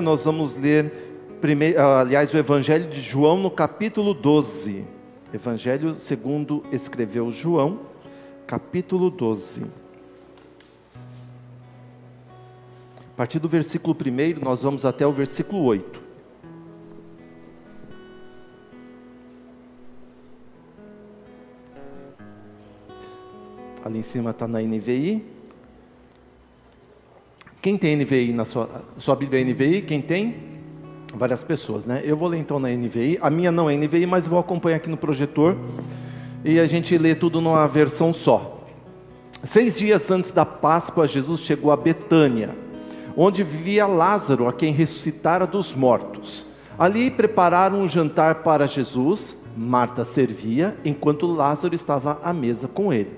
nós vamos ler, primeiro, aliás, o Evangelho de João no capítulo 12. Evangelho segundo escreveu João, capítulo 12. A partir do versículo 1, nós vamos até o versículo 8. Ali em cima está na NVI. Quem tem NVI na sua, sua Bíblia é NVI? Quem tem? Várias pessoas, né? Eu vou ler então na NVI. A minha não é NVI, mas vou acompanhar aqui no projetor. E a gente lê tudo numa versão só. Seis dias antes da Páscoa, Jesus chegou a Betânia, onde vivia Lázaro, a quem ressuscitara dos mortos. Ali prepararam um jantar para Jesus. Marta servia, enquanto Lázaro estava à mesa com ele.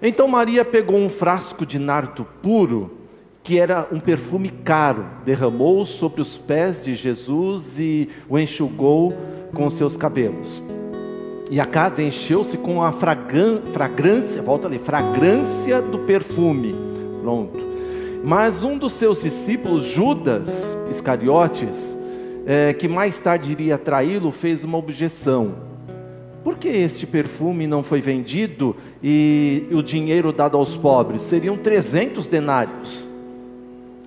Então Maria pegou um frasco de nardo puro que era um perfume caro, derramou sobre os pés de Jesus e o enxugou com os seus cabelos. E a casa encheu-se com a fragrância, volta ali, fragrância do perfume. Pronto. Mas um dos seus discípulos, Judas Iscariotes, é, que mais tarde iria traí-lo, fez uma objeção. Por que este perfume não foi vendido e o dinheiro dado aos pobres? Seriam 300 denários.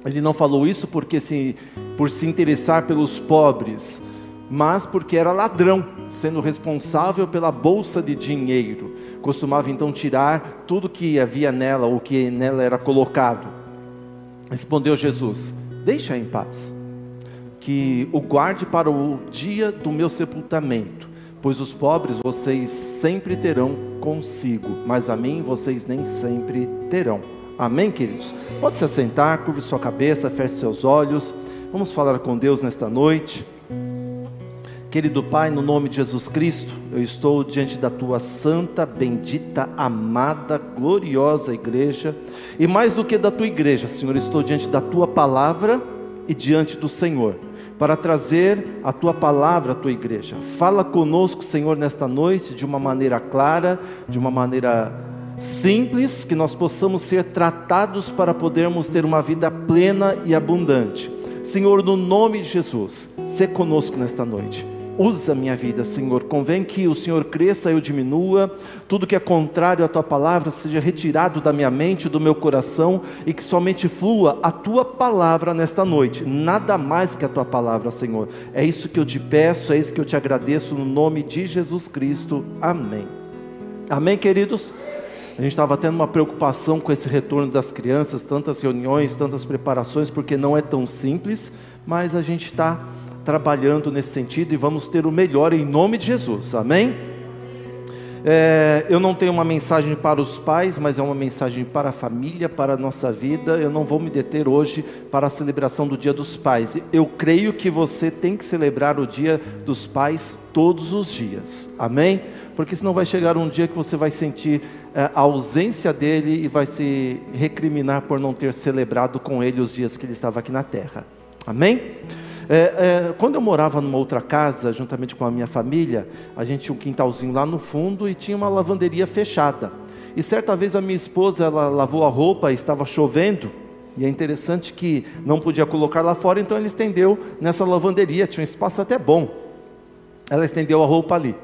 Ele não falou isso porque se, por se interessar pelos pobres, mas porque era ladrão, sendo responsável pela bolsa de dinheiro. Costumava então tirar tudo que havia nela, ou que nela era colocado. Respondeu Jesus: Deixa em paz, que o guarde para o dia do meu sepultamento, pois os pobres vocês sempre terão consigo, mas a mim vocês nem sempre terão. Amém, queridos? Pode se assentar, curve sua cabeça, feche seus olhos. Vamos falar com Deus nesta noite. Querido Pai, no nome de Jesus Cristo, eu estou diante da tua santa, bendita, amada, gloriosa igreja, e mais do que da tua igreja, Senhor, estou diante da tua palavra e diante do Senhor, para trazer a tua palavra à tua igreja. Fala conosco, Senhor, nesta noite, de uma maneira clara, de uma maneira simples, que nós possamos ser tratados para podermos ter uma vida plena e abundante. Senhor, no nome de Jesus, se conosco nesta noite. Usa minha vida, Senhor. Convém que o Senhor cresça e eu diminua. Tudo que é contrário à tua palavra seja retirado da minha mente, do meu coração e que somente flua a tua palavra nesta noite. Nada mais que a tua palavra, Senhor. É isso que eu te peço, é isso que eu te agradeço no nome de Jesus Cristo. Amém. Amém, queridos. A gente estava tendo uma preocupação com esse retorno das crianças, tantas reuniões, tantas preparações, porque não é tão simples, mas a gente está trabalhando nesse sentido e vamos ter o melhor em nome de Jesus, amém? É, eu não tenho uma mensagem para os pais, mas é uma mensagem para a família, para a nossa vida. Eu não vou me deter hoje para a celebração do Dia dos Pais. Eu creio que você tem que celebrar o Dia dos Pais todos os dias, amém? Porque senão vai chegar um dia que você vai sentir é, a ausência dele e vai se recriminar por não ter celebrado com ele os dias que ele estava aqui na terra, amém? É, é, quando eu morava numa outra casa, juntamente com a minha família, a gente tinha um quintalzinho lá no fundo e tinha uma lavanderia fechada. E certa vez a minha esposa, ela lavou a roupa, estava chovendo, e é interessante que não podia colocar lá fora, então ela estendeu nessa lavanderia, tinha um espaço até bom. Ela estendeu a roupa ali.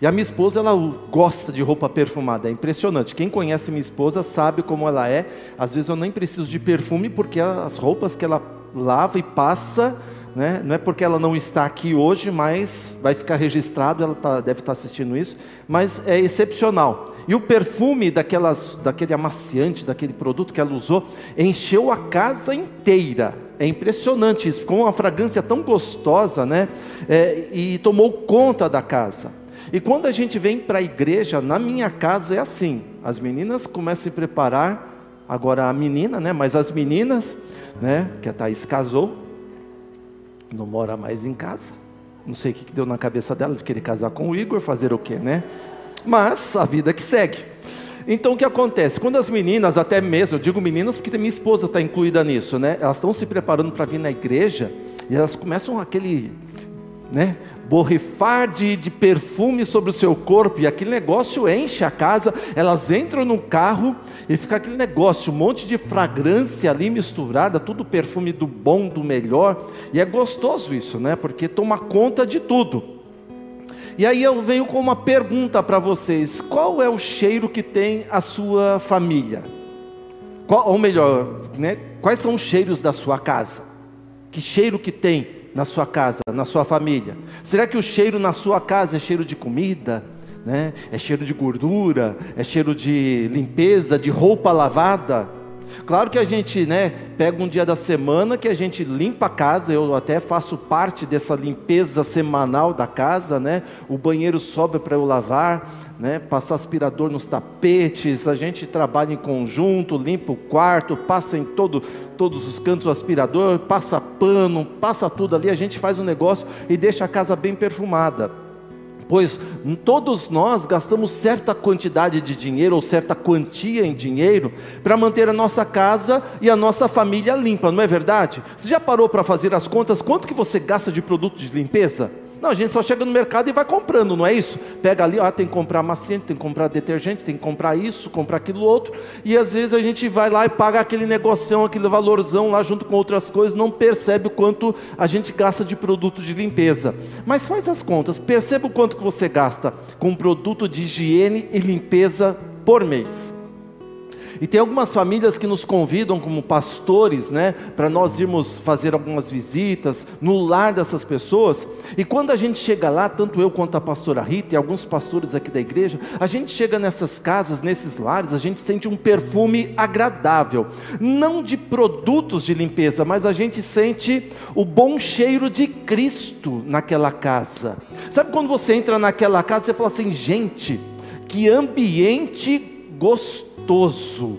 E a minha esposa, ela gosta de roupa perfumada, é impressionante. Quem conhece minha esposa sabe como ela é. Às vezes eu nem preciso de perfume, porque as roupas que ela lava e passa né? Não é porque ela não está aqui hoje, mas vai ficar registrado, ela tá, deve estar assistindo isso, mas é excepcional. E o perfume daquelas, daquele amaciante, daquele produto que ela usou, encheu a casa inteira. É impressionante isso, com uma fragrância tão gostosa, né? É, e tomou conta da casa. E quando a gente vem para a igreja, na minha casa é assim: as meninas começam a se preparar, agora a menina, né? Mas as meninas, né? Que a Thaís casou, não mora mais em casa. Não sei o que deu na cabeça dela de querer casar com o Igor, fazer o quê, né? Mas a vida que segue. Então o que acontece? Quando as meninas, até mesmo, eu digo meninas porque minha esposa está incluída nisso, né? Elas estão se preparando para vir na igreja e elas começam aquele né? borrifar de, de perfume sobre o seu corpo, e aquele negócio enche a casa, elas entram no carro e fica aquele negócio, um monte de fragrância ali misturada, tudo perfume do bom, do melhor, e é gostoso isso, né? Porque toma conta de tudo. E aí eu venho com uma pergunta para vocês: qual é o cheiro que tem a sua família? Qual, ou melhor, né, quais são os cheiros da sua casa? Que cheiro que tem na sua casa, na sua família? Será que o cheiro na sua casa é cheiro de comida? Né? É cheiro de gordura? É cheiro de limpeza, de roupa lavada? Claro que a gente, né, pega um dia da semana que a gente limpa a casa, eu até faço parte dessa limpeza semanal da casa, né? O banheiro sobe para eu lavar, né? Passar aspirador nos tapetes, a gente trabalha em conjunto, limpa o quarto, passa em todo, todos os cantos o aspirador, passa pano, passa tudo ali, a gente faz um negócio e deixa a casa bem perfumada pois todos nós gastamos certa quantidade de dinheiro ou certa quantia em dinheiro para manter a nossa casa e a nossa família limpa, não é verdade? Você já parou para fazer as contas quanto que você gasta de produto de limpeza? Não, a gente só chega no mercado e vai comprando, não é isso? Pega ali, ó, tem que comprar maciante, tem que comprar detergente, tem que comprar isso, comprar aquilo outro, e às vezes a gente vai lá e paga aquele negocinho, aquele valorzão lá junto com outras coisas, não percebe o quanto a gente gasta de produto de limpeza. Mas faz as contas, perceba o quanto que você gasta com produto de higiene e limpeza por mês. E tem algumas famílias que nos convidam como pastores, né, para nós irmos fazer algumas visitas no lar dessas pessoas. E quando a gente chega lá, tanto eu quanto a pastora Rita e alguns pastores aqui da igreja, a gente chega nessas casas, nesses lares, a gente sente um perfume agradável, não de produtos de limpeza, mas a gente sente o bom cheiro de Cristo naquela casa. Sabe quando você entra naquela casa, você fala assim, gente, que ambiente gostoso gostoso.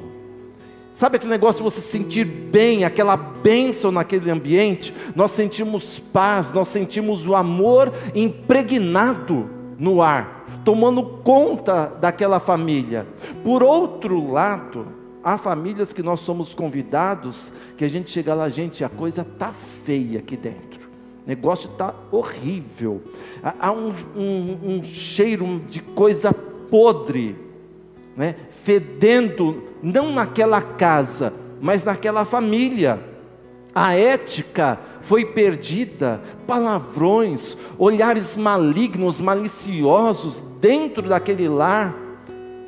Sabe aquele negócio de você sentir bem, aquela bênção naquele ambiente? Nós sentimos paz, nós sentimos o amor impregnado no ar, tomando conta daquela família. Por outro lado, há famílias que nós somos convidados, que a gente chega lá, gente, a coisa tá feia aqui dentro. O negócio está horrível. Há um, um, um cheiro de coisa podre, né? Fedendo, não naquela casa, mas naquela família. A ética foi perdida, palavrões, olhares malignos, maliciosos dentro daquele lar.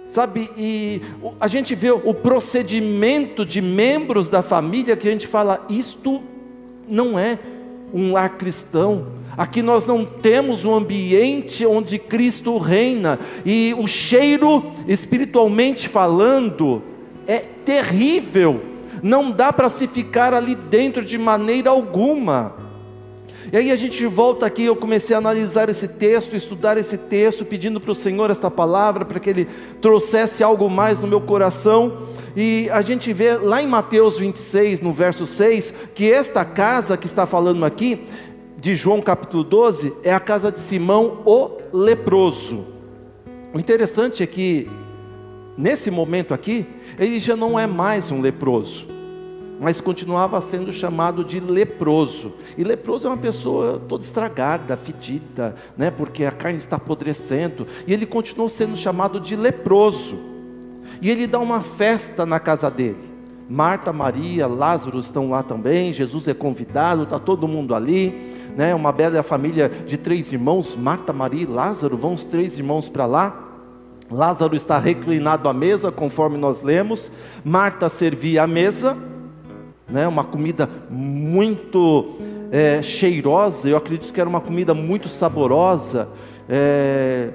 Sabe, e a gente vê o procedimento de membros da família que a gente fala, isto não é um lar cristão. Aqui nós não temos um ambiente onde Cristo reina, e o cheiro, espiritualmente falando, é terrível, não dá para se ficar ali dentro de maneira alguma. E aí a gente volta aqui, eu comecei a analisar esse texto, estudar esse texto, pedindo para o Senhor esta palavra, para que Ele trouxesse algo mais no meu coração. E a gente vê lá em Mateus 26, no verso 6, que esta casa que está falando aqui, de João capítulo 12 é a casa de Simão o leproso. O interessante é que, nesse momento aqui, ele já não é mais um leproso, mas continuava sendo chamado de leproso. E leproso é uma pessoa toda estragada, fedida, né, porque a carne está apodrecendo. E ele continuou sendo chamado de leproso. E ele dá uma festa na casa dele. Marta, Maria, Lázaro estão lá também. Jesus é convidado, está todo mundo ali né, uma bela família de três irmãos, Marta, Maria e Lázaro, vão os três irmãos para lá. Lázaro está reclinado à mesa, conforme nós lemos. Marta servia a mesa, né, uma comida muito é, cheirosa. Eu acredito que era uma comida muito saborosa. É,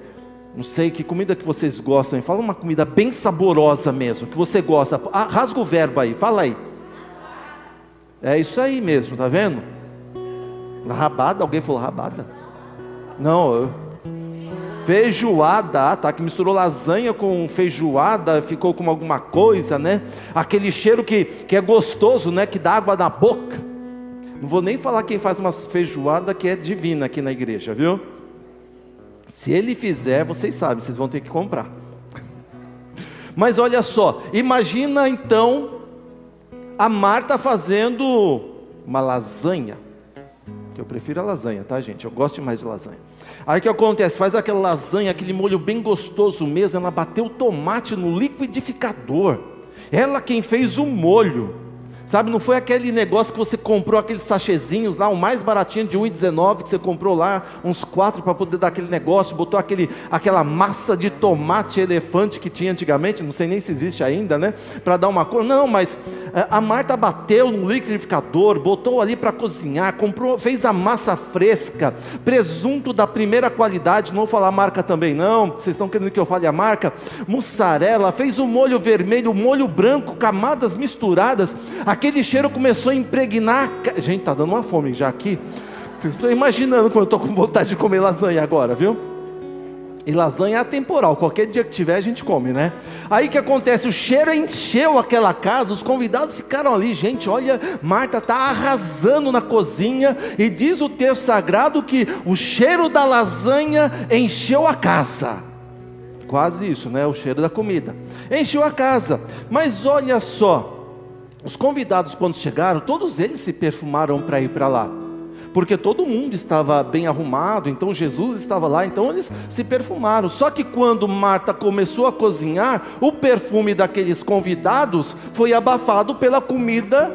não sei que comida que vocês gostam. Fala uma comida bem saborosa mesmo, que você gosta. Ah, rasga o verbo aí, fala aí. É isso aí mesmo, tá vendo? Rabada? Alguém falou rabada? Não, feijoada, tá? Que misturou lasanha com feijoada, ficou com alguma coisa, né? Aquele cheiro que, que é gostoso, né? Que dá água na boca. Não vou nem falar quem faz uma feijoada que é divina aqui na igreja, viu? Se ele fizer, vocês sabem, vocês vão ter que comprar. Mas olha só, imagina então a Marta fazendo uma lasanha que eu prefiro a lasanha, tá, gente? Eu gosto mais de lasanha. Aí o que acontece? Faz aquela lasanha, aquele molho bem gostoso mesmo, ela bateu o tomate no liquidificador. Ela quem fez o molho. Sabe, não foi aquele negócio que você comprou, aqueles sachezinhos lá, o mais baratinho de 1,19 que você comprou lá, uns quatro para poder dar aquele negócio, botou aquele, aquela massa de tomate elefante que tinha antigamente, não sei nem se existe ainda, né? Para dar uma cor. Não, mas eh, a Marta bateu no liquidificador, botou ali para cozinhar, comprou, fez a massa fresca, presunto da primeira qualidade, não vou falar a marca também não, vocês estão querendo que eu fale a marca, mussarela, fez o molho vermelho, o molho branco, camadas misturadas, aquele cheiro começou a impregnar. Gente, está dando uma fome já aqui. Estão imaginando quando eu estou com vontade de comer lasanha agora, viu? E lasanha é atemporal, qualquer dia que tiver a gente come, né? Aí que acontece? O cheiro encheu aquela casa, os convidados ficaram ali, gente. Olha, Marta está arrasando na cozinha, e diz o texto sagrado que o cheiro da lasanha encheu a casa. Quase isso, né? O cheiro da comida encheu a casa, mas olha só, os convidados, quando chegaram, todos eles se perfumaram para ir para lá, porque todo mundo estava bem arrumado, então Jesus estava lá, então eles se perfumaram. Só que quando Marta começou a cozinhar, o perfume daqueles convidados foi abafado pela comida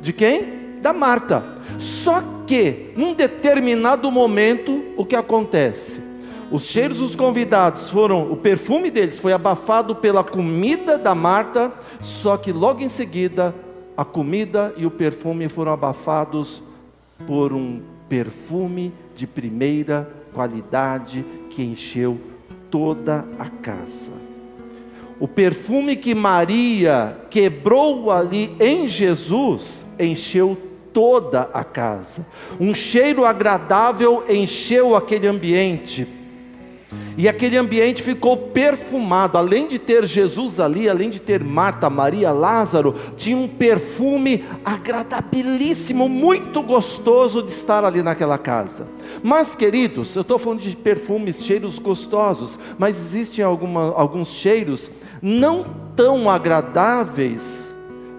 de quem? Da Marta. Só que, num determinado momento, o que acontece? Os cheiros dos convidados foram, o perfume deles foi abafado pela comida da Marta, só que logo em seguida a comida e o perfume foram abafados por um perfume de primeira qualidade que encheu toda a casa. O perfume que Maria quebrou ali em Jesus encheu toda a casa. Um cheiro agradável encheu aquele ambiente. E aquele ambiente ficou perfumado, além de ter Jesus ali, além de ter Marta, Maria, Lázaro, tinha um perfume agradabilíssimo, muito gostoso de estar ali naquela casa. Mas, queridos, eu estou falando de perfumes, cheiros gostosos, mas existem alguma, alguns cheiros não tão agradáveis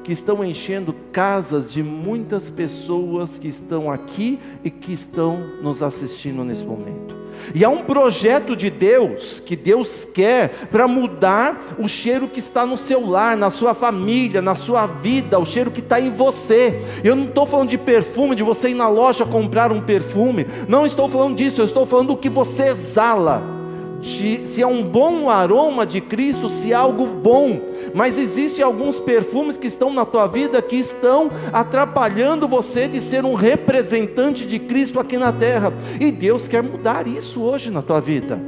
que estão enchendo casas de muitas pessoas que estão aqui e que estão nos assistindo nesse momento. E há um projeto de Deus que Deus quer para mudar o cheiro que está no seu lar, na sua família, na sua vida, o cheiro que está em você. Eu não estou falando de perfume, de você ir na loja comprar um perfume. Não estou falando disso, eu estou falando do que você exala se é um bom aroma de Cristo, se é algo bom, mas existem alguns perfumes que estão na tua vida que estão atrapalhando você de ser um representante de Cristo aqui na terra, e Deus quer mudar isso hoje na tua vida.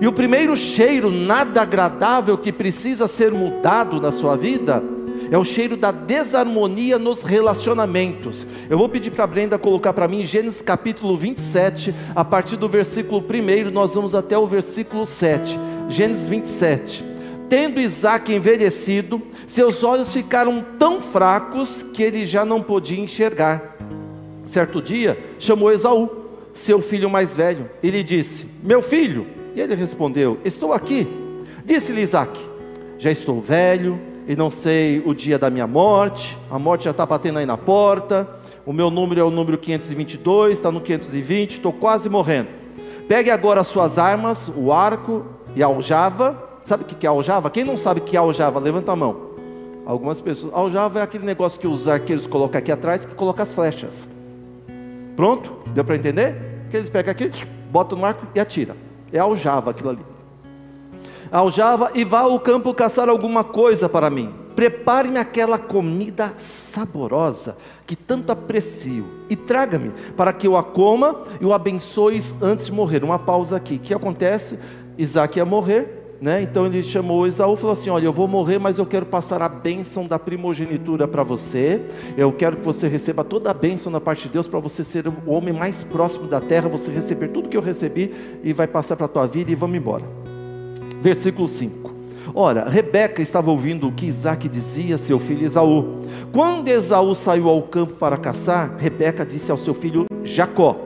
E o primeiro cheiro nada agradável que precisa ser mudado na sua vida é o cheiro da desarmonia nos relacionamentos. Eu vou pedir para a Brenda colocar para mim Gênesis capítulo 27, a partir do versículo 1, nós vamos até o versículo 7. Gênesis 27. Tendo Isaac envelhecido, seus olhos ficaram tão fracos que ele já não podia enxergar. Certo dia, chamou Esaú, seu filho mais velho, e lhe disse: Meu filho. E ele respondeu: Estou aqui. Disse-lhe Isaac: Já estou velho e não sei o dia da minha morte, a morte já está batendo aí na porta, o meu número é o número 522, está no 520, estou quase morrendo. Pegue agora as suas armas, o arco e a aljava. Sabe o que é aljava? Quem não sabe o que é aljava, levanta a mão. Algumas pessoas. Aljava é aquele negócio que os arqueiros colocam aqui atrás, que coloca as flechas. Pronto? Deu para entender? Que eles pegam aqui, botam no arco e atira. É aljava aquilo ali aljava e vá ao campo caçar alguma coisa para mim. Prepare-me aquela comida saborosa que tanto aprecio e traga-me para que eu a coma e o abençoes antes de morrer. Uma pausa aqui. O que acontece? Isaac ia morrer, né? Então ele chamou Esaú e falou assim: Olha, eu vou morrer, mas eu quero passar a bênção da primogenitura para você. Eu quero que você receba toda a bênção da parte de Deus para você ser o homem mais próximo da terra, você receber tudo que eu recebi e vai passar para a tua vida e vamos embora. Versículo 5. Ora, Rebeca estava ouvindo o que Isaac dizia a seu filho Esaú. Quando Esaú saiu ao campo para caçar, Rebeca disse ao seu filho Jacó: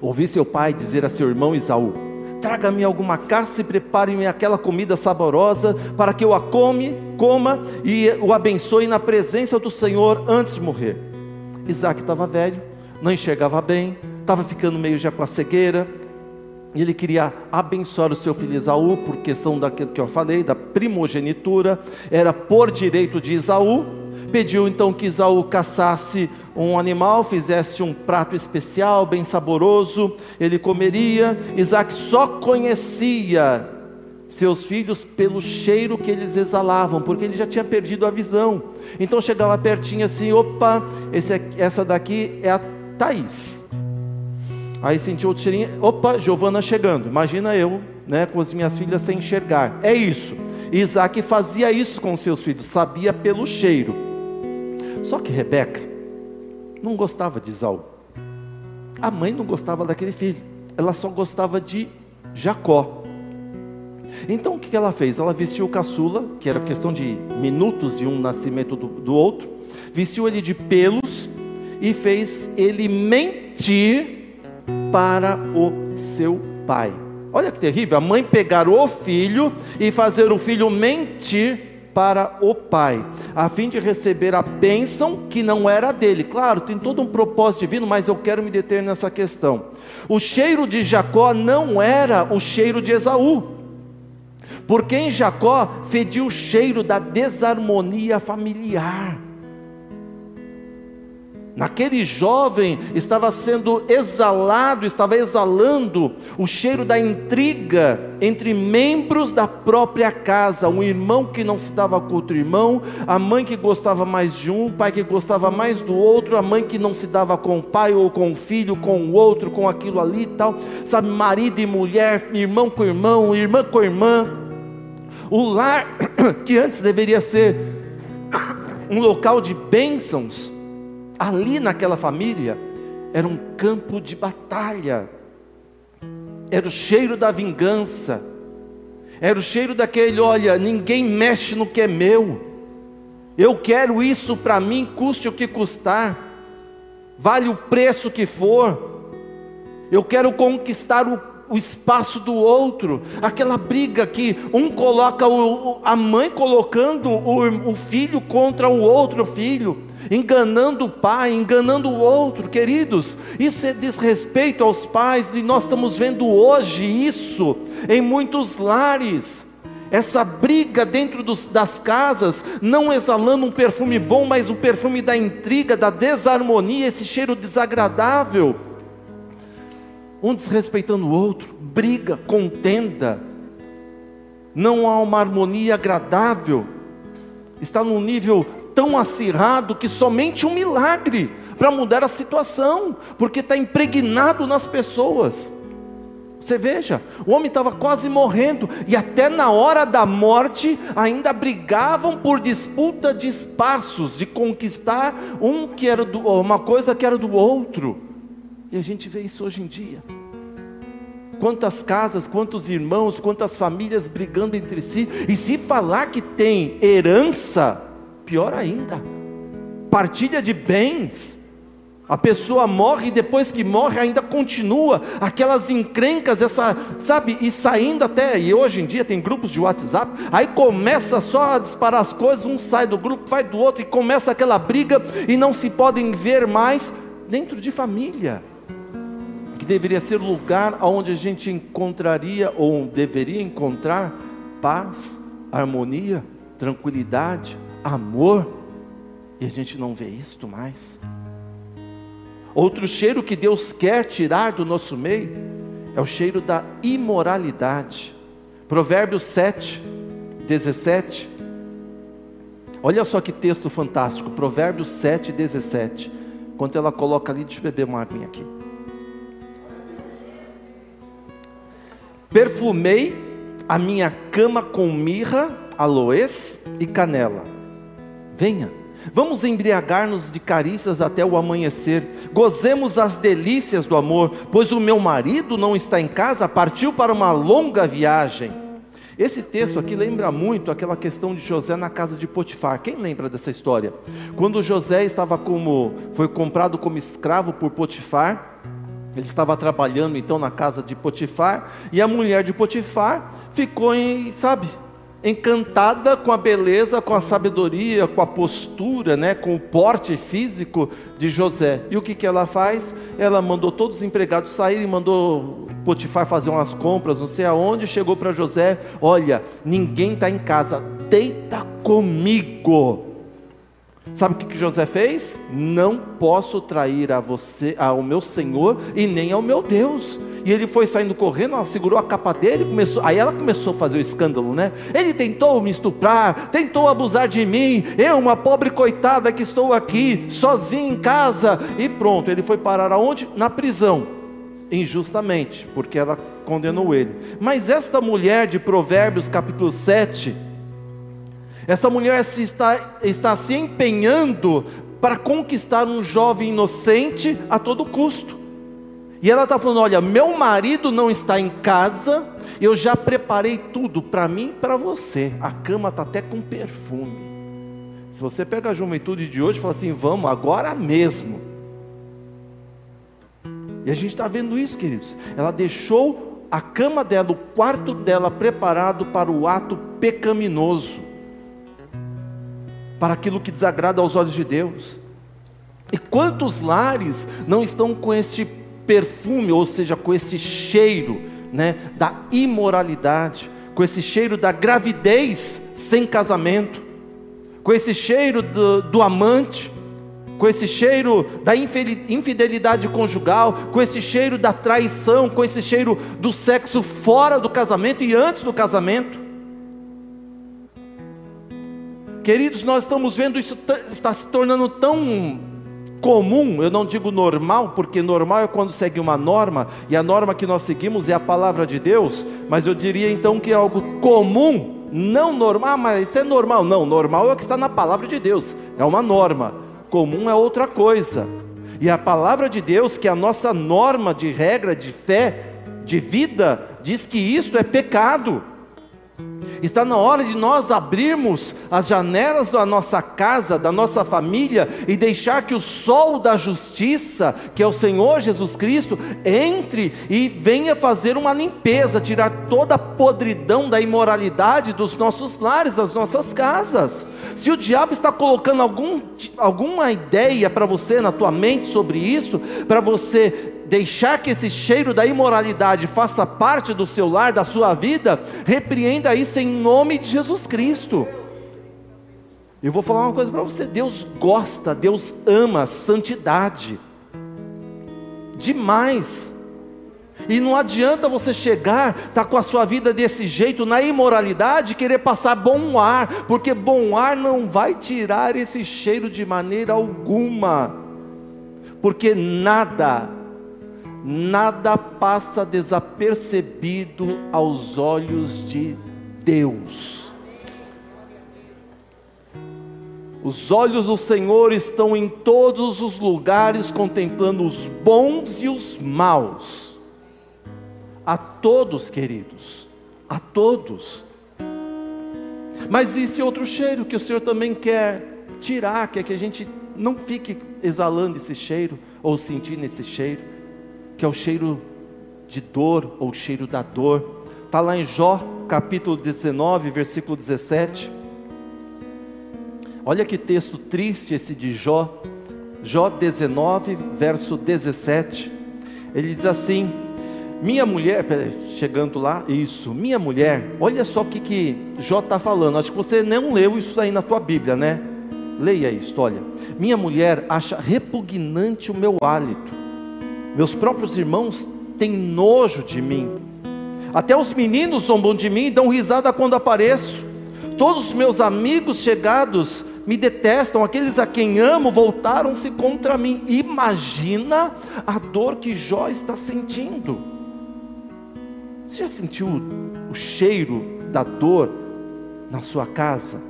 Ouvi seu pai dizer a seu irmão Esaú: Traga-me alguma caça e prepare-me aquela comida saborosa para que eu a come, coma e o abençoe na presença do Senhor antes de morrer. Isaac estava velho, não enxergava bem, estava ficando meio já com a cegueira. E ele queria abençoar o seu filho Esaú, por questão daquilo que eu falei, da primogenitura, era por direito de Esaú. Pediu então que Esaú caçasse um animal, fizesse um prato especial, bem saboroso, ele comeria. Isaac só conhecia seus filhos pelo cheiro que eles exalavam, porque ele já tinha perdido a visão. Então chegava pertinho assim: opa, esse, essa daqui é a Thaís. Aí sentiu outro cheirinho, opa, Giovana chegando. Imagina eu, né, com as minhas filhas sem enxergar. É isso. Isaac fazia isso com seus filhos, sabia pelo cheiro. Só que Rebeca não gostava de Isaú. A mãe não gostava daquele filho. Ela só gostava de Jacó. Então o que ela fez? Ela vestiu o caçula, que era questão de minutos de um nascimento do, do outro, vestiu ele de pelos e fez ele mentir para o seu pai. Olha que terrível, a mãe pegar o filho e fazer o filho mentir para o pai, a fim de receber a bênção que não era dele. Claro, tem todo um propósito divino, mas eu quero me deter nessa questão. O cheiro de Jacó não era o cheiro de Esaú, porque em Jacó fedia o cheiro da desarmonia familiar. Naquele jovem estava sendo exalado, estava exalando o cheiro da intriga entre membros da própria casa, um irmão que não se dava com outro irmão, a mãe que gostava mais de um, o pai que gostava mais do outro, a mãe que não se dava com o pai ou com o filho, com o outro, com aquilo ali e tal, sabe, marido e mulher, irmão com irmão, irmã com irmã. O lar que antes deveria ser um local de bênçãos, ali naquela família era um campo de batalha, era o cheiro da vingança, era o cheiro daquele: olha, ninguém mexe no que é meu, eu quero isso para mim, custe o que custar, vale o preço que for, eu quero conquistar o o espaço do outro, aquela briga que um coloca o, a mãe colocando o, o filho contra o outro filho, enganando o pai, enganando o outro, queridos, isso é desrespeito aos pais, e nós estamos vendo hoje isso em muitos lares. Essa briga dentro dos, das casas, não exalando um perfume bom, mas o perfume da intriga, da desarmonia, esse cheiro desagradável. Um desrespeitando o outro, briga, contenda, não há uma harmonia agradável, está num nível tão acirrado que somente um milagre para mudar a situação, porque está impregnado nas pessoas. Você veja, o homem estava quase morrendo, e até na hora da morte ainda brigavam por disputa de espaços, de conquistar um que era do, uma coisa que era do outro. E a gente vê isso hoje em dia. Quantas casas, quantos irmãos, quantas famílias brigando entre si, e se falar que tem herança, pior ainda, partilha de bens, a pessoa morre e depois que morre ainda continua aquelas encrencas, essa, sabe, e saindo até, e hoje em dia tem grupos de WhatsApp, aí começa só a disparar as coisas, um sai do grupo, vai do outro e começa aquela briga e não se podem ver mais dentro de família deveria ser o lugar onde a gente encontraria ou deveria encontrar paz, harmonia, tranquilidade, amor, e a gente não vê isto mais. Outro cheiro que Deus quer tirar do nosso meio é o cheiro da imoralidade. Provérbios 7, 17. Olha só que texto fantástico, Provérbios 7, 17. Quando ela coloca ali, deixa eu beber uma aguinha aqui. Perfumei a minha cama com mirra, aloés e canela. Venha, vamos embriagar-nos de carícias até o amanhecer. Gozemos as delícias do amor, pois o meu marido não está em casa, partiu para uma longa viagem. Esse texto aqui lembra muito aquela questão de José na casa de Potifar. Quem lembra dessa história? Quando José estava como foi comprado como escravo por Potifar, ele estava trabalhando então na casa de Potifar, e a mulher de Potifar ficou em, sabe, encantada com a beleza, com a sabedoria, com a postura, né, com o porte físico de José. E o que, que ela faz? Ela mandou todos os empregados saírem, mandou Potifar fazer umas compras, não sei aonde, chegou para José: Olha, ninguém está em casa, deita comigo. Sabe o que, que José fez? Não posso trair a você, ao meu Senhor e nem ao meu Deus. E ele foi saindo correndo, ela segurou a capa dele, começou, aí ela começou a fazer o escândalo, né? Ele tentou me estuprar, tentou abusar de mim, eu, uma pobre coitada que estou aqui, sozinha em casa, e pronto, ele foi parar aonde? Na prisão, injustamente, porque ela condenou ele. Mas esta mulher de Provérbios capítulo 7, essa mulher se está, está se empenhando para conquistar um jovem inocente a todo custo. E ela está falando: olha, meu marido não está em casa, eu já preparei tudo para mim e para você. A cama está até com perfume. Se você pega a juventude de hoje e fala assim, vamos, agora mesmo. E a gente está vendo isso, queridos. Ela deixou a cama dela, o quarto dela preparado para o ato pecaminoso, para aquilo que desagrada aos olhos de Deus. E quantos lares não estão com este perfume, ou seja, com esse cheiro né, da imoralidade, com esse cheiro da gravidez sem casamento, com esse cheiro do, do amante, com esse cheiro da infidelidade conjugal, com esse cheiro da traição, com esse cheiro do sexo fora do casamento e antes do casamento. Queridos, nós estamos vendo isso está se tornando tão comum, eu não digo normal, porque normal é quando segue uma norma, e a norma que nós seguimos é a palavra de Deus, mas eu diria então que é algo comum, não normal, mas isso é normal, não, normal é o que está na palavra de Deus, é uma norma, comum é outra coisa, e a palavra de Deus, que é a nossa norma de regra, de fé, de vida, diz que isto é pecado, Está na hora de nós abrirmos as janelas da nossa casa, da nossa família e deixar que o sol da justiça, que é o Senhor Jesus Cristo, entre e venha fazer uma limpeza, tirar toda a podridão da imoralidade dos nossos lares, das nossas casas. Se o diabo está colocando algum, alguma ideia para você na tua mente sobre isso, para você deixar que esse cheiro da imoralidade faça parte do seu lar, da sua vida, repreenda isso em nome de Jesus Cristo. Eu vou falar uma coisa para você: Deus gosta, Deus ama santidade, demais. E não adianta você chegar, tá com a sua vida desse jeito, na imoralidade, querer passar bom ar, porque bom ar não vai tirar esse cheiro de maneira alguma, porque nada nada passa desapercebido aos olhos de Deus. Os olhos do Senhor estão em todos os lugares, contemplando os bons e os maus. A todos, queridos, a todos. Mas esse outro cheiro que o Senhor também quer tirar, quer que a gente não fique exalando esse cheiro ou sentindo esse cheiro que é o cheiro de dor ou o cheiro da dor. Está lá em Jó capítulo 19, versículo 17. Olha que texto triste esse de Jó. Jó 19, verso 17. Ele diz assim: Minha mulher, chegando lá, isso, minha mulher, olha só o que, que Jó está falando. Acho que você não leu isso aí na tua Bíblia, né? Leia isso, olha. Minha mulher acha repugnante o meu hálito meus próprios irmãos têm nojo de mim. Até os meninos zombam de mim e dão risada quando apareço. Todos os meus amigos chegados me detestam, aqueles a quem amo voltaram-se contra mim. Imagina a dor que Jó está sentindo. Você já sentiu o cheiro da dor na sua casa,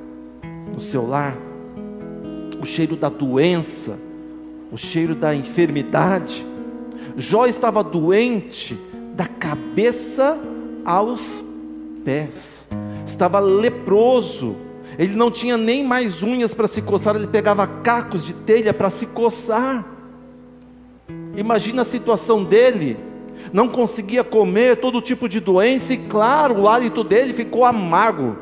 no seu lar? O cheiro da doença, o cheiro da enfermidade? Jó estava doente da cabeça aos pés, estava leproso, ele não tinha nem mais unhas para se coçar, ele pegava cacos de telha para se coçar. Imagina a situação dele, não conseguia comer todo tipo de doença, e claro, o hálito dele ficou amargo.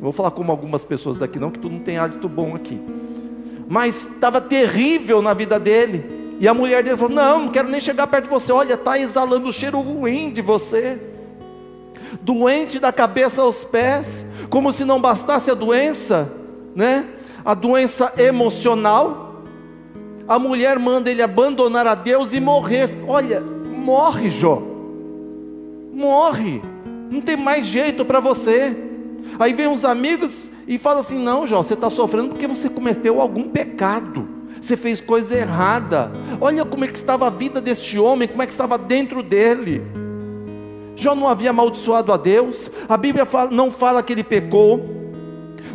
vou falar como algumas pessoas daqui, não, que tu não tem hálito bom aqui. Mas estava terrível na vida dele. E a mulher dele falou: Não, não quero nem chegar perto de você. Olha, está exalando o cheiro ruim de você. Doente da cabeça aos pés, como se não bastasse a doença, né? A doença emocional. A mulher manda ele abandonar a Deus e morrer. Olha, morre, Jó. Morre. Não tem mais jeito para você. Aí vem os amigos e falam assim: Não, Jó, você está sofrendo porque você cometeu algum pecado. Você fez coisa errada. Olha como é que estava a vida deste homem, como é que estava dentro dele. Jó não havia amaldiçoado a Deus. A Bíblia fala, não fala que ele pecou.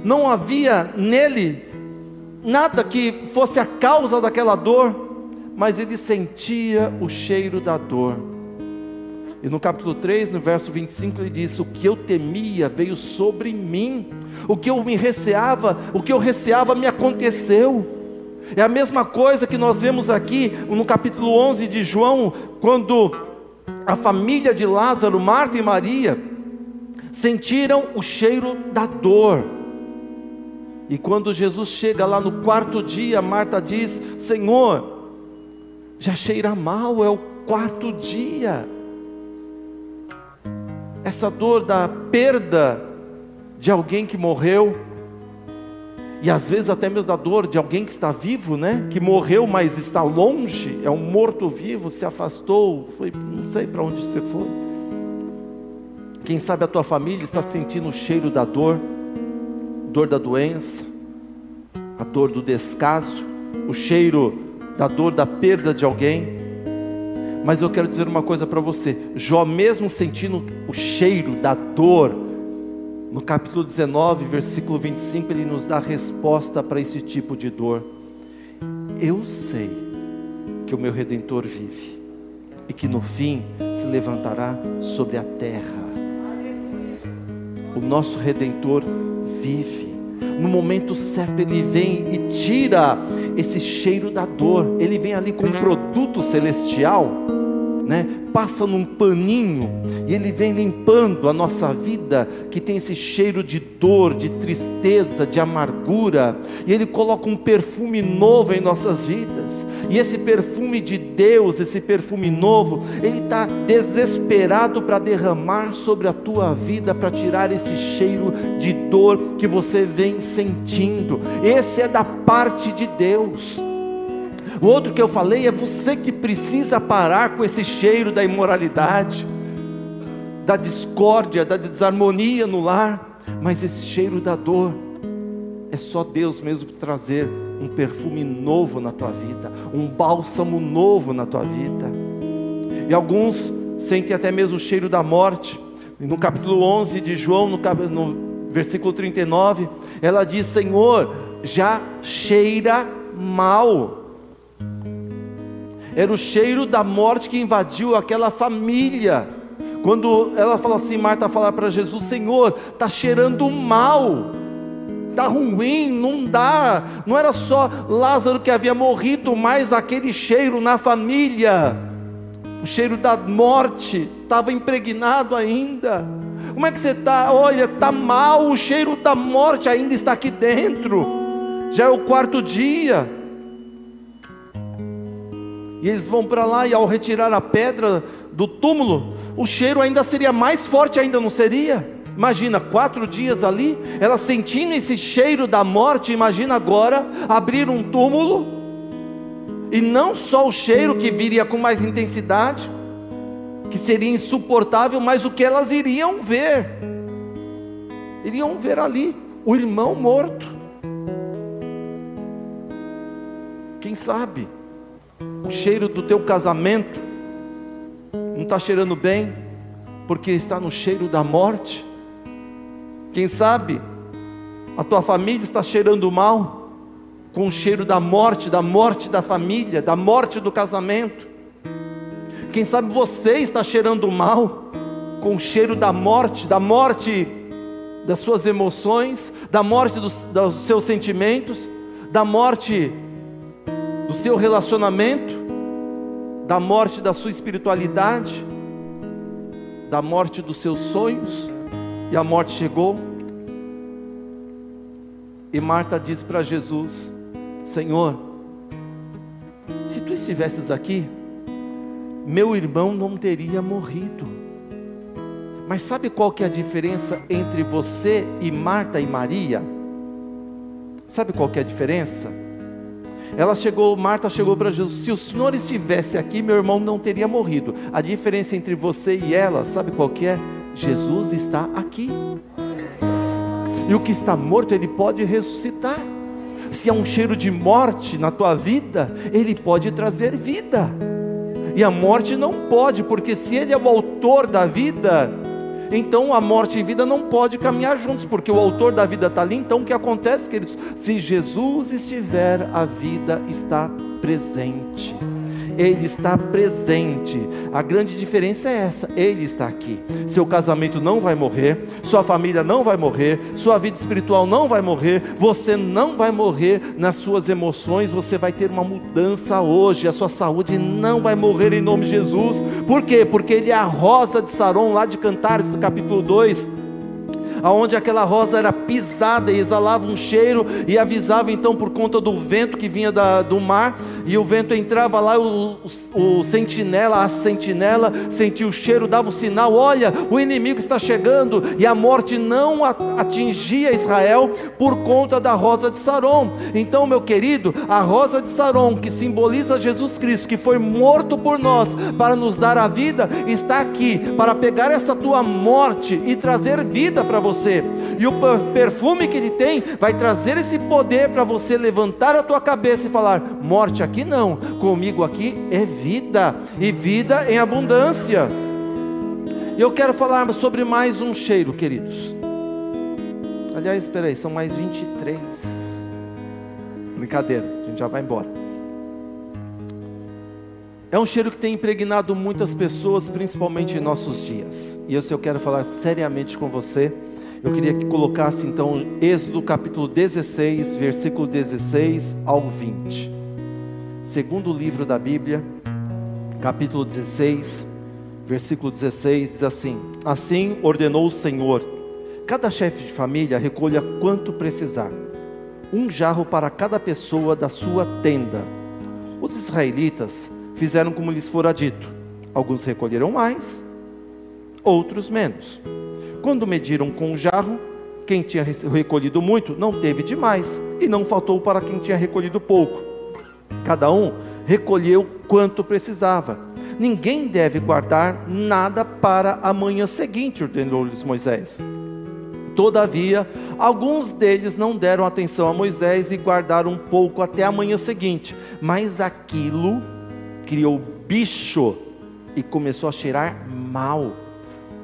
Não havia nele nada que fosse a causa daquela dor, mas ele sentia o cheiro da dor. E no capítulo 3, no verso 25, ele diz: O que eu temia veio sobre mim, o que eu me receava, o que eu receava me aconteceu. É a mesma coisa que nós vemos aqui no capítulo 11 de João, quando a família de Lázaro, Marta e Maria, sentiram o cheiro da dor. E quando Jesus chega lá no quarto dia, Marta diz: Senhor, já cheira mal, é o quarto dia essa dor da perda de alguém que morreu, e às vezes até mesmo da dor de alguém que está vivo, né? Que morreu, mas está longe, é um morto-vivo, se afastou, foi, não sei para onde você foi. Quem sabe a tua família está sentindo o cheiro da dor, dor da doença, a dor do descaso, o cheiro da dor da perda de alguém. Mas eu quero dizer uma coisa para você: Jó, mesmo sentindo o cheiro da dor, no capítulo 19, versículo 25, ele nos dá resposta para esse tipo de dor. Eu sei que o meu redentor vive e que no fim se levantará sobre a terra. O nosso redentor vive. No momento certo ele vem e tira esse cheiro da dor. Ele vem ali com um produto celestial né, passa num paninho e ele vem limpando a nossa vida que tem esse cheiro de dor, de tristeza, de amargura, e ele coloca um perfume novo em nossas vidas. E esse perfume de Deus, esse perfume novo, ele está desesperado para derramar sobre a tua vida, para tirar esse cheiro de dor que você vem sentindo. Esse é da parte de Deus. O outro que eu falei é você que precisa parar com esse cheiro da imoralidade, da discórdia, da desarmonia no lar, mas esse cheiro da dor é só Deus mesmo trazer um perfume novo na tua vida, um bálsamo novo na tua vida. E alguns sentem até mesmo o cheiro da morte. No capítulo 11 de João, no, no versículo 39, ela diz: Senhor, já cheira mal era o cheiro da morte que invadiu aquela família. Quando ela fala assim, Marta fala para Jesus: Senhor, está cheirando mal, está ruim, não dá. Não era só Lázaro que havia morrido, mas aquele cheiro na família, o cheiro da morte estava impregnado ainda. Como é que você está? Olha, está mal, o cheiro da morte ainda está aqui dentro. Já é o quarto dia. E eles vão para lá e ao retirar a pedra do túmulo, o cheiro ainda seria mais forte, ainda não seria? Imagina, quatro dias ali, ela sentindo esse cheiro da morte. Imagina agora abrir um túmulo, e não só o cheiro que viria com mais intensidade, que seria insuportável, mas o que elas iriam ver. Iriam ver ali o irmão morto. Quem sabe? O cheiro do teu casamento não está cheirando bem, porque está no cheiro da morte. Quem sabe a tua família está cheirando mal, com o cheiro da morte, da morte da família, da morte do casamento. Quem sabe você está cheirando mal, com o cheiro da morte, da morte das suas emoções, da morte dos, dos seus sentimentos, da morte do seu relacionamento, da morte da sua espiritualidade, da morte dos seus sonhos, e a morte chegou. E Marta disse para Jesus: Senhor, se tu estivesses aqui, meu irmão não teria morrido. Mas sabe qual que é a diferença entre você e Marta e Maria? Sabe qual que é a diferença? Ela chegou, Marta chegou para Jesus: se o Senhor estivesse aqui, meu irmão não teria morrido. A diferença entre você e ela, sabe qual que é? Jesus está aqui. E o que está morto, ele pode ressuscitar. Se há um cheiro de morte na tua vida, ele pode trazer vida. E a morte não pode, porque se ele é o autor da vida, então a morte e vida não pode caminhar juntos, porque o autor da vida está ali. Então o que acontece, queridos? Se Jesus estiver, a vida está presente. Ele está presente. A grande diferença é essa: Ele está aqui. Seu casamento não vai morrer, sua família não vai morrer, sua vida espiritual não vai morrer, você não vai morrer nas suas emoções, você vai ter uma mudança hoje, a sua saúde não vai morrer em nome de Jesus. Por quê? Porque Ele é a rosa de Saron, lá de Cantares, do capítulo 2 aonde aquela rosa era pisada e exalava um cheiro e avisava então por conta do vento que vinha da, do mar e o vento entrava lá, o, o, o sentinela, a sentinela sentia o cheiro, dava o sinal: olha, o inimigo está chegando, e a morte não atingia Israel por conta da rosa de Saron. Então, meu querido, a rosa de Saron, que simboliza Jesus Cristo, que foi morto por nós para nos dar a vida, está aqui para pegar essa tua morte e trazer vida para você. E o perfume que ele tem vai trazer esse poder para você levantar a tua cabeça e falar: morte, aqui não, comigo aqui é vida, e vida em abundância. E eu quero falar sobre mais um cheiro, queridos. Aliás, espera aí, são mais 23. Brincadeira, a gente já vai embora. É um cheiro que tem impregnado muitas pessoas, principalmente em nossos dias. E eu, se eu quero falar seriamente com você, eu queria que colocasse então Êxodo capítulo 16, versículo 16 ao 20 segundo livro da Bíblia, capítulo 16, versículo 16, diz assim: Assim ordenou o Senhor: cada chefe de família recolha quanto precisar, um jarro para cada pessoa da sua tenda. Os israelitas fizeram como lhes fora dito. Alguns recolheram mais, outros menos. Quando mediram com o jarro, quem tinha recolhido muito não teve demais, e não faltou para quem tinha recolhido pouco. Cada um recolheu quanto precisava. Ninguém deve guardar nada para a manhã seguinte, ordenou-lhes Moisés. Todavia, alguns deles não deram atenção a Moisés e guardaram um pouco até a manhã seguinte. Mas aquilo criou bicho e começou a cheirar mal.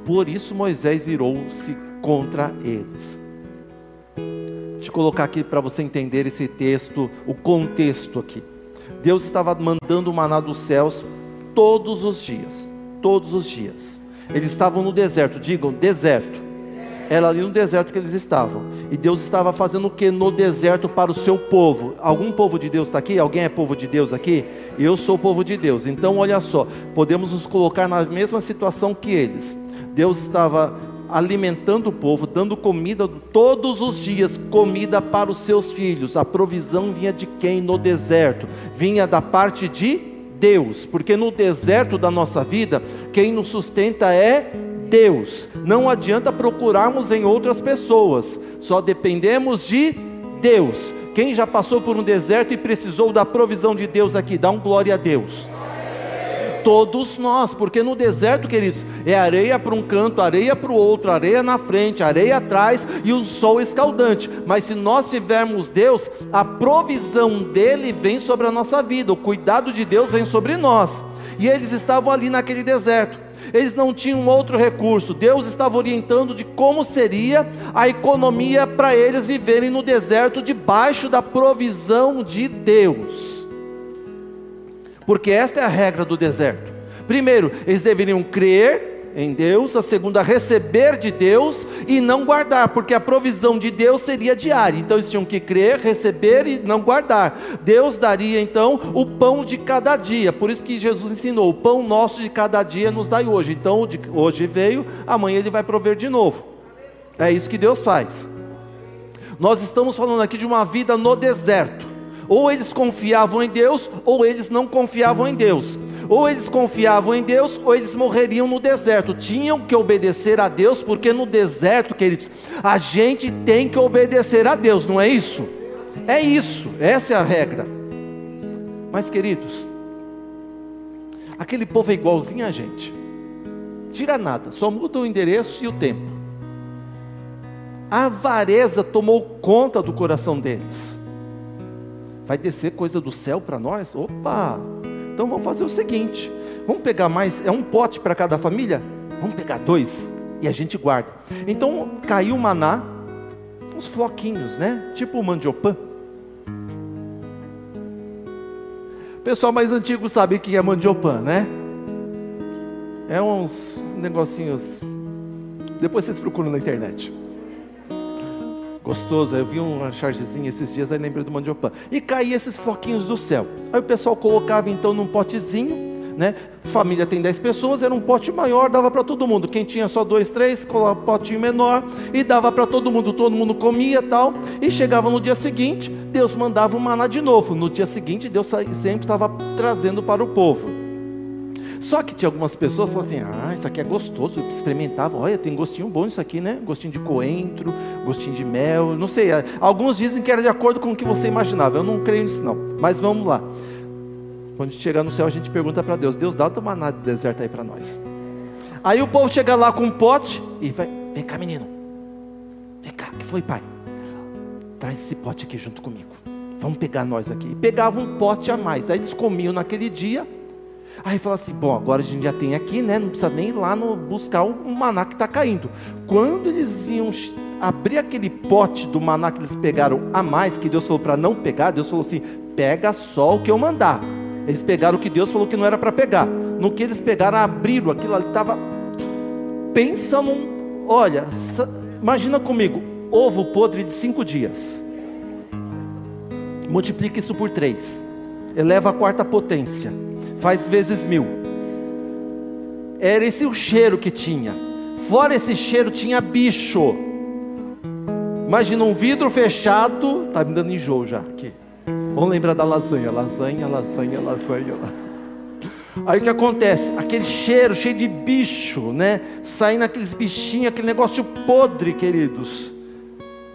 Por isso Moisés irou-se contra eles. Deixa eu colocar aqui para você entender esse texto, o contexto aqui. Deus estava mandando o maná dos céus todos os dias, todos os dias. Eles estavam no deserto, digam deserto. Era ali no deserto que eles estavam. E Deus estava fazendo o que no deserto para o seu povo? Algum povo de Deus está aqui? Alguém é povo de Deus aqui? Eu sou povo de Deus. Então, olha só, podemos nos colocar na mesma situação que eles. Deus estava alimentando o povo, dando comida todos os dias, comida para os seus filhos. A provisão vinha de quem no deserto? Vinha da parte de Deus, porque no deserto da nossa vida, quem nos sustenta é Deus. Não adianta procurarmos em outras pessoas, só dependemos de Deus. Quem já passou por um deserto e precisou da provisão de Deus aqui, dá um glória a Deus todos nós, porque no deserto, queridos, é areia para um canto, areia para o outro, areia na frente, areia atrás e o sol escaldante. Mas se nós tivermos Deus, a provisão dele vem sobre a nossa vida, o cuidado de Deus vem sobre nós. E eles estavam ali naquele deserto. Eles não tinham outro recurso. Deus estava orientando de como seria a economia para eles viverem no deserto debaixo da provisão de Deus porque esta é a regra do deserto. Primeiro, eles deveriam crer em Deus, a segunda, receber de Deus e não guardar, porque a provisão de Deus seria diária. Então eles tinham que crer, receber e não guardar. Deus daria então o pão de cada dia. Por isso que Jesus ensinou: o pão nosso de cada dia nos dai hoje. Então hoje veio, amanhã ele vai prover de novo. É isso que Deus faz. Nós estamos falando aqui de uma vida no deserto. Ou eles confiavam em Deus, ou eles não confiavam em Deus. Ou eles confiavam em Deus, ou eles morreriam no deserto. Tinham que obedecer a Deus, porque no deserto, queridos, a gente tem que obedecer a Deus, não é isso? É isso, essa é a regra. Mas, queridos, aquele povo é igualzinho a gente, tira nada, só muda o endereço e o tempo. A avareza tomou conta do coração deles. Vai descer coisa do céu para nós? Opa! Então vamos fazer o seguinte: vamos pegar mais, é um pote para cada família? Vamos pegar dois e a gente guarda. Então caiu o maná, uns floquinhos, né? Tipo o mandiopã. O pessoal mais antigo sabe o que é mandiopan, né? É uns negocinhos. Depois vocês procuram na internet. Gostoso. Eu vi uma chargezinha esses dias, aí lembrei do mandiopan. E caía esses floquinhos do céu. Aí o pessoal colocava então num potezinho, né? Família tem 10 pessoas, era um pote maior, dava para todo mundo. Quem tinha só dois, três, colocava um potinho menor e dava para todo mundo. Todo mundo comia tal. E chegava no dia seguinte, Deus mandava o maná de novo. No dia seguinte, Deus sempre estava trazendo para o povo. Só que tinha algumas pessoas que falavam assim: ah, isso aqui é gostoso, eu experimentava, olha, tem gostinho bom isso aqui, né? Gostinho de coentro, gostinho de mel, não sei. Alguns dizem que era de acordo com o que você imaginava, eu não creio nisso não. Mas vamos lá. Quando a gente chegar no céu, a gente pergunta para Deus: Deus, dá uma nada de deserto aí para nós. Aí o povo chega lá com um pote e vai: vem cá, menino, vem cá, que foi, pai? Traz esse pote aqui junto comigo. Vamos pegar nós aqui. E pegava um pote a mais. Aí eles comiam naquele dia Aí fala assim: bom, agora a gente já tem aqui, né? Não precisa nem ir lá no, buscar o maná que está caindo. Quando eles iam abrir aquele pote do maná que eles pegaram a mais, que Deus falou para não pegar, Deus falou assim: pega só o que eu mandar. Eles pegaram o que Deus falou que não era para pegar. No que eles pegaram, abriram, aquilo ali estava. Pensa num. Olha, imagina comigo: ovo podre de cinco dias. Multiplica isso por três. Eleva a quarta potência faz vezes mil. Era esse o cheiro que tinha. Fora esse cheiro, tinha bicho. Imagina um vidro fechado. Tá me dando enjoo já aqui. Vamos lembrar da lasanha, lasanha, lasanha, lasanha. Aí o que acontece? Aquele cheiro cheio de bicho, né? Saindo aqueles bichinhos, aquele negócio podre, queridos.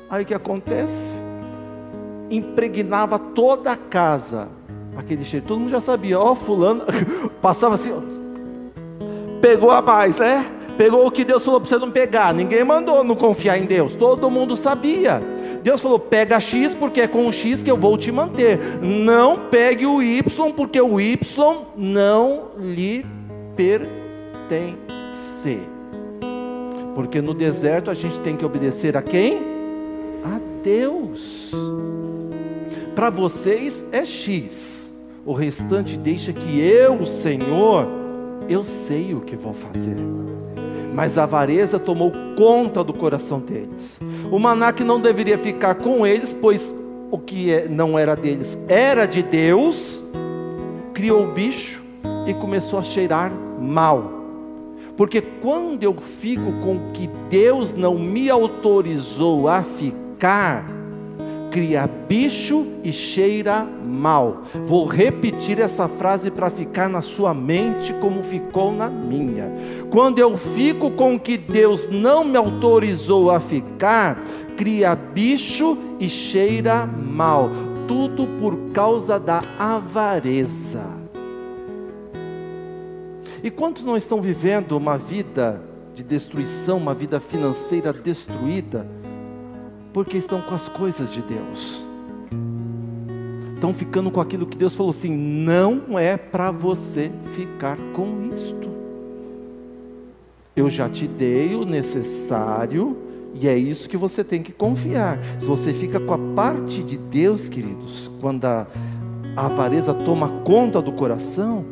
Aí o que acontece? Impregnava toda a casa aquele cheiro. Todo mundo já sabia, ó, fulano, passava assim, ó, pegou a mais, né? Pegou o que Deus falou para você não pegar. Ninguém mandou não confiar em Deus. Todo mundo sabia. Deus falou: pega X, porque é com o X que eu vou te manter. Não pegue o Y, porque o Y não lhe pertence. Porque no deserto a gente tem que obedecer a quem? A Deus. Para vocês é X o restante deixa que eu, Senhor, eu sei o que vou fazer. Mas a avareza tomou conta do coração deles. O maná que não deveria ficar com eles, pois o que é, não era deles era de Deus, criou o bicho e começou a cheirar mal. Porque quando eu fico com o que Deus não me autorizou a ficar, cria bicho e cheira mal. Vou repetir essa frase para ficar na sua mente como ficou na minha. Quando eu fico com o que Deus não me autorizou a ficar, cria bicho e cheira mal. Tudo por causa da avareza. E quantos não estão vivendo uma vida de destruição, uma vida financeira destruída? Porque estão com as coisas de Deus. Estão ficando com aquilo que Deus falou assim: não é para você ficar com isto. Eu já te dei o necessário e é isso que você tem que confiar. Se você fica com a parte de Deus, queridos, quando a, avareza toma conta do coração,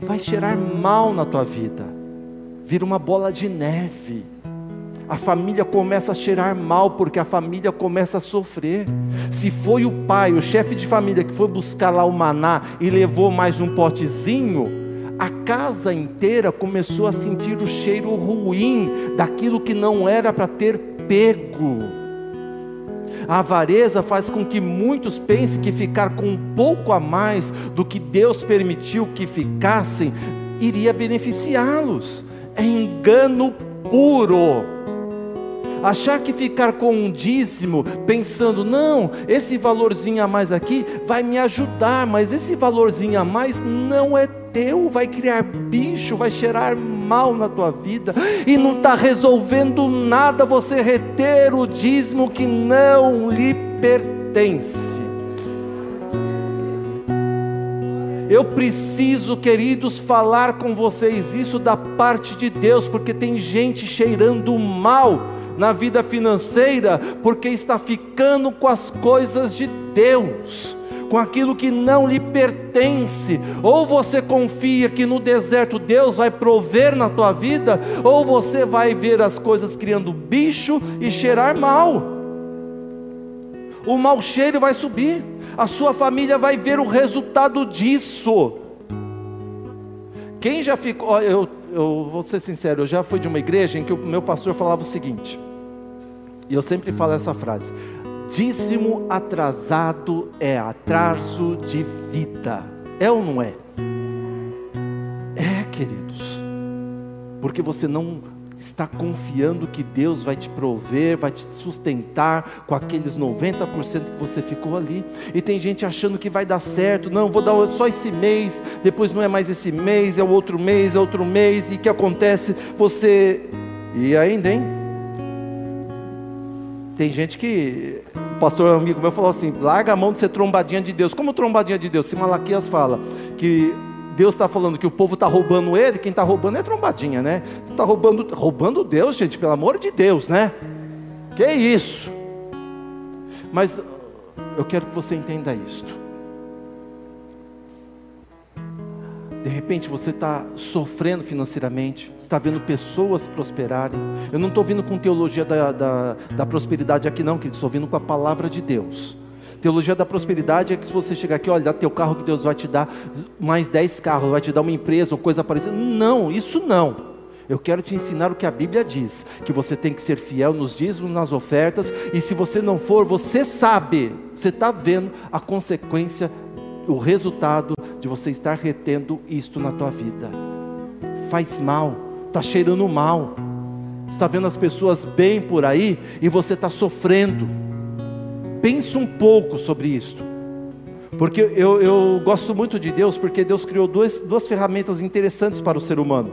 vai cheirar mal na tua vida, vira uma bola de neve a família começa a cheirar mal, porque a família começa a sofrer. Se foi o pai, o chefe de família, que foi buscar lá o maná e levou mais um potezinho, a casa inteira começou a sentir o cheiro ruim daquilo que não era para ter pego. A avareza faz com que muitos pensem que ficar com um pouco a mais do que Deus permitiu que ficassem iria beneficiá-los. É engano puro. Achar que ficar com um dízimo, pensando, não, esse valorzinho a mais aqui vai me ajudar, mas esse valorzinho a mais não é teu, vai criar bicho, vai cheirar mal na tua vida, e não está resolvendo nada você reter o dízimo que não lhe pertence. Eu preciso, queridos, falar com vocês isso da parte de Deus, porque tem gente cheirando mal na vida financeira, porque está ficando com as coisas de Deus, com aquilo que não lhe pertence. Ou você confia que no deserto Deus vai prover na tua vida, ou você vai ver as coisas criando bicho e cheirar mal. O mau cheiro vai subir a sua família vai ver o resultado disso. Quem já ficou, eu, eu vou ser sincero, eu já fui de uma igreja em que o meu pastor falava o seguinte, e eu sempre falo essa frase: dízimo atrasado é atraso de vida. É ou não é? É, queridos, porque você não está confiando que Deus vai te prover, vai te sustentar com aqueles 90% que você ficou ali. E tem gente achando que vai dar certo, não, vou dar só esse mês, depois não é mais esse mês, é o outro mês, é outro mês, e o que acontece? Você. E ainda, hein? Tem gente que, o pastor amigo meu falou assim: larga a mão de ser trombadinha de Deus. Como trombadinha de Deus? Se Malaquias fala que Deus está falando que o povo está roubando ele, quem está roubando é trombadinha, né? Está roubando, roubando Deus, gente, pelo amor de Deus, né? Que isso? Mas eu quero que você entenda isto. De repente você está sofrendo financeiramente, está vendo pessoas prosperarem. Eu não estou vindo com teologia da, da, da prosperidade aqui, não, que estou vindo com a palavra de Deus. Teologia da prosperidade é que se você chegar aqui, olha, dá teu carro que Deus vai te dar mais 10 carros, vai te dar uma empresa ou coisa parecida. Não, isso não. Eu quero te ensinar o que a Bíblia diz: que você tem que ser fiel nos dízimos, nas ofertas, e se você não for, você sabe, você está vendo a consequência, o resultado de você estar retendo isto na tua vida. Faz mal, está cheirando mal, está vendo as pessoas bem por aí e você está sofrendo. Pense um pouco sobre isto. Porque eu, eu gosto muito de Deus, porque Deus criou duas, duas ferramentas interessantes para o ser humano.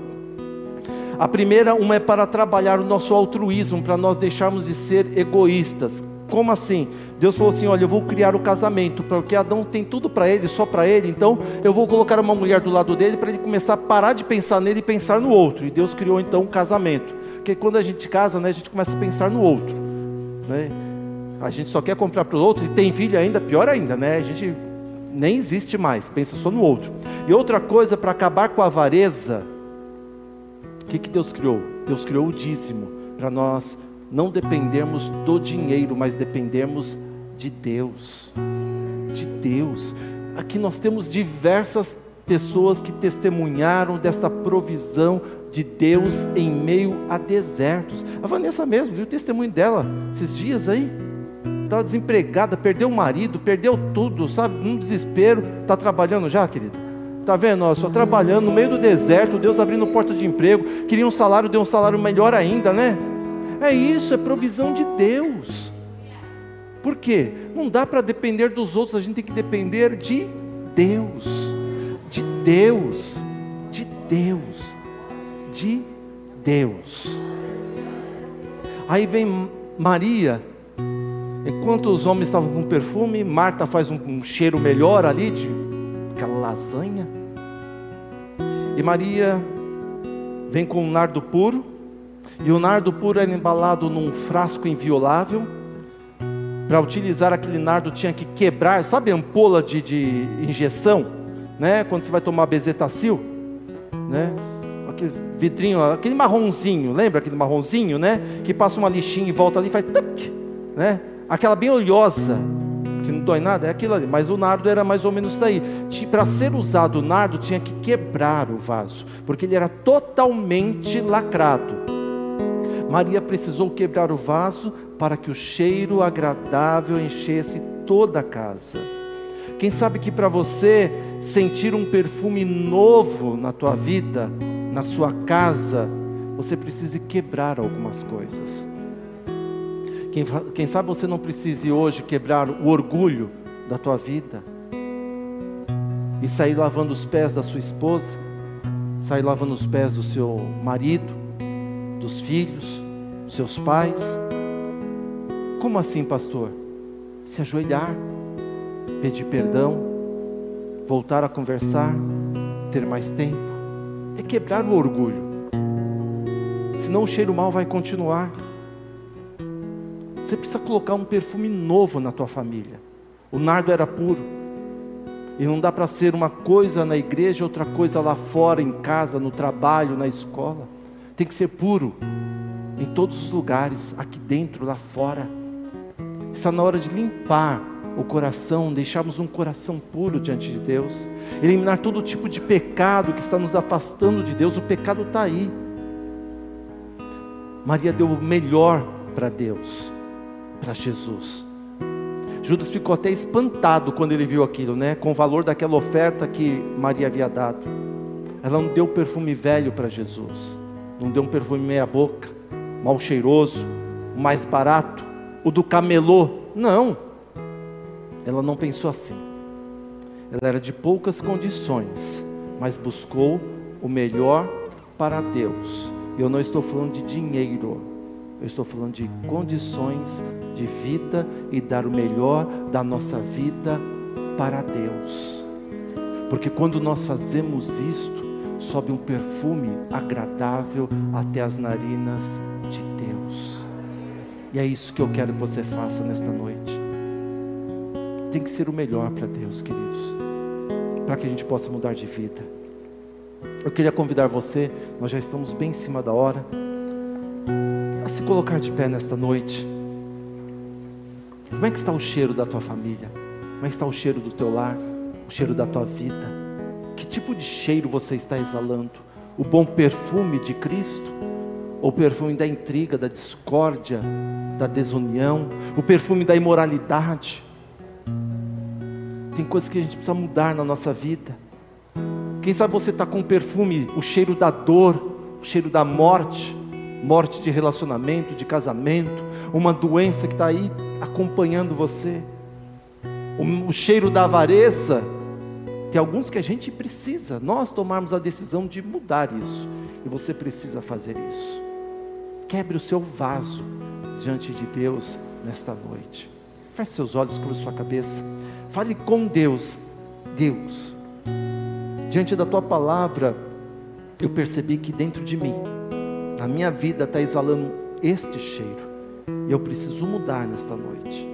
A primeira, uma é para trabalhar o nosso altruísmo, para nós deixarmos de ser egoístas. Como assim? Deus falou assim: Olha, eu vou criar o casamento, porque Adão tem tudo para ele, só para ele, então eu vou colocar uma mulher do lado dele para ele começar a parar de pensar nele e pensar no outro. E Deus criou então o casamento. Porque quando a gente casa, né, a gente começa a pensar no outro. Né? A gente só quer comprar para os outros e tem filho ainda, pior ainda, né? A gente nem existe mais, pensa só no outro. E outra coisa, para acabar com a avareza, o que, que Deus criou? Deus criou o dízimo, para nós não dependermos do dinheiro, mas dependermos de Deus. De Deus. Aqui nós temos diversas pessoas que testemunharam desta provisão de Deus em meio a desertos. A Vanessa mesmo, viu o testemunho dela esses dias aí estava desempregada, perdeu o marido, perdeu tudo, sabe, num desespero. Está trabalhando já, querida? Está vendo? Só trabalhando no meio do deserto, Deus abrindo porta de emprego, queria um salário, deu um salário melhor ainda, né? É isso, é provisão de Deus. Por quê? Não dá para depender dos outros, a gente tem que depender de Deus. De Deus. De Deus. De Deus. Aí vem Maria, Enquanto os homens estavam com perfume, Marta faz um, um cheiro melhor ali de aquela lasanha. E Maria vem com um nardo puro, e o nardo puro era embalado num frasco inviolável. Para utilizar aquele nardo tinha que quebrar, sabe ampola de, de injeção, né? Quando você vai tomar bezetacil, né? Aqueles vidrinho, aquele marronzinho, lembra aquele marronzinho, né? Que passa uma lixinha e volta ali e faz, né? aquela bem oleosa, que não dói nada, é aquilo ali. Mas o nardo era mais ou menos isso daí. Para ser usado o nardo, tinha que quebrar o vaso, porque ele era totalmente lacrado. Maria precisou quebrar o vaso para que o cheiro agradável enchesse toda a casa. Quem sabe que para você sentir um perfume novo na tua vida, na sua casa, você precise quebrar algumas coisas. Quem, quem sabe você não precise hoje quebrar o orgulho da tua vida e sair lavando os pés da sua esposa, sair lavando os pés do seu marido, dos filhos, dos seus pais. Como assim, pastor? Se ajoelhar, pedir perdão, voltar a conversar, ter mais tempo. É quebrar o orgulho. Senão o cheiro mal vai continuar. Você precisa colocar um perfume novo na tua família. O nardo era puro. E não dá para ser uma coisa na igreja, outra coisa lá fora, em casa, no trabalho, na escola. Tem que ser puro em todos os lugares, aqui dentro, lá fora. Está na hora de limpar o coração, deixarmos um coração puro diante de Deus, eliminar todo tipo de pecado que está nos afastando de Deus. O pecado está aí. Maria deu o melhor para Deus, para Jesus. Judas ficou até espantado quando ele viu aquilo, né? Com o valor daquela oferta que Maria havia dado. Ela não deu perfume velho para Jesus, não deu um perfume meia-boca, mal cheiroso, o mais barato, o do camelô. Não. Ela não pensou assim. Ela era de poucas condições, mas buscou o melhor para Deus. Eu não estou falando de dinheiro, eu estou falando de condições de vida e dar o melhor da nossa vida para Deus. Porque quando nós fazemos isto, sobe um perfume agradável até as narinas de Deus. E é isso que eu quero que você faça nesta noite tem que ser o melhor para Deus, queridos, para que a gente possa mudar de vida. Eu queria convidar você, nós já estamos bem em cima da hora, a se colocar de pé nesta noite. Como é que está o cheiro da tua família? Como é que está o cheiro do teu lar? O cheiro da tua vida? Que tipo de cheiro você está exalando? O bom perfume de Cristo? Ou o perfume da intriga, da discórdia, da desunião? O perfume da imoralidade? Tem coisas que a gente precisa mudar na nossa vida. Quem sabe você está com perfume, o cheiro da dor, o cheiro da morte, morte de relacionamento, de casamento, uma doença que está aí acompanhando você, o, o cheiro da avareza. Tem alguns que a gente precisa, nós tomarmos a decisão de mudar isso, e você precisa fazer isso. Quebre o seu vaso diante de Deus nesta noite. Feche seus olhos, a sua cabeça. Fale com Deus. Deus, diante da tua palavra, eu percebi que dentro de mim, na minha vida, está exalando este cheiro. E eu preciso mudar nesta noite.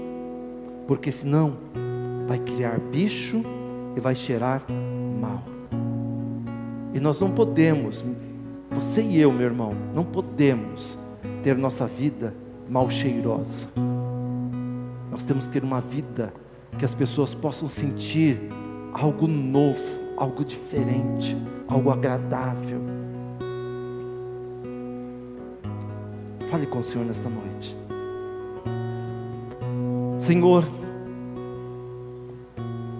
Porque senão, vai criar bicho e vai cheirar mal. E nós não podemos, você e eu, meu irmão, não podemos ter nossa vida mal cheirosa. Nós temos que ter uma vida que as pessoas possam sentir algo novo, algo diferente, algo agradável. Fale com o Senhor nesta noite. Senhor,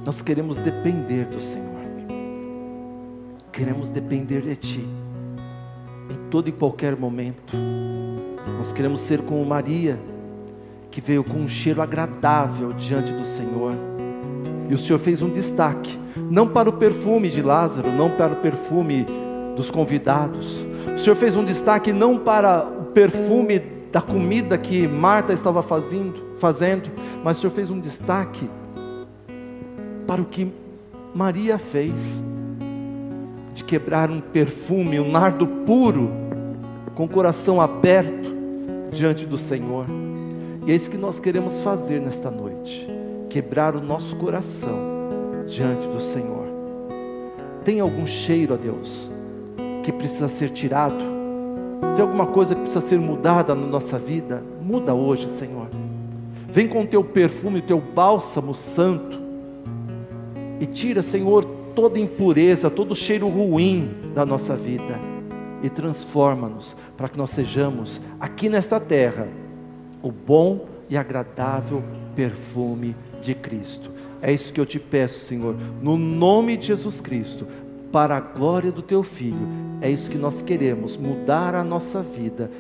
nós queremos depender do Senhor. Queremos depender de Ti em todo e qualquer momento. Nós queremos ser como Maria que veio com um cheiro agradável diante do Senhor. E o Senhor fez um destaque, não para o perfume de Lázaro, não para o perfume dos convidados. O Senhor fez um destaque não para o perfume da comida que Marta estava fazendo, fazendo, mas o Senhor fez um destaque para o que Maria fez, de quebrar um perfume, um nardo puro, com o coração aberto diante do Senhor. E é isso que nós queremos fazer nesta noite: quebrar o nosso coração diante do Senhor. Tem algum cheiro a Deus que precisa ser tirado? Tem alguma coisa que precisa ser mudada na nossa vida? Muda hoje, Senhor. Vem com o teu perfume, o teu bálsamo santo e tira, Senhor, toda impureza, todo cheiro ruim da nossa vida. e transforma-nos para que nós sejamos aqui nesta terra o bom e agradável perfume de Cristo. É isso que eu te peço, Senhor, no nome de Jesus Cristo, para a glória do teu filho. É isso que nós queremos, mudar a nossa vida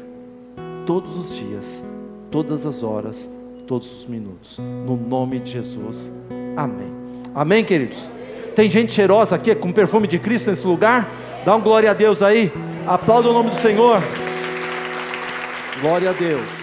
todos os dias, todas as horas, todos os minutos. No nome de Jesus. Amém. Amém, queridos. Tem gente cheirosa aqui com perfume de Cristo nesse lugar? Dá um glória a Deus aí. Aplauda o nome do Senhor. Glória a Deus.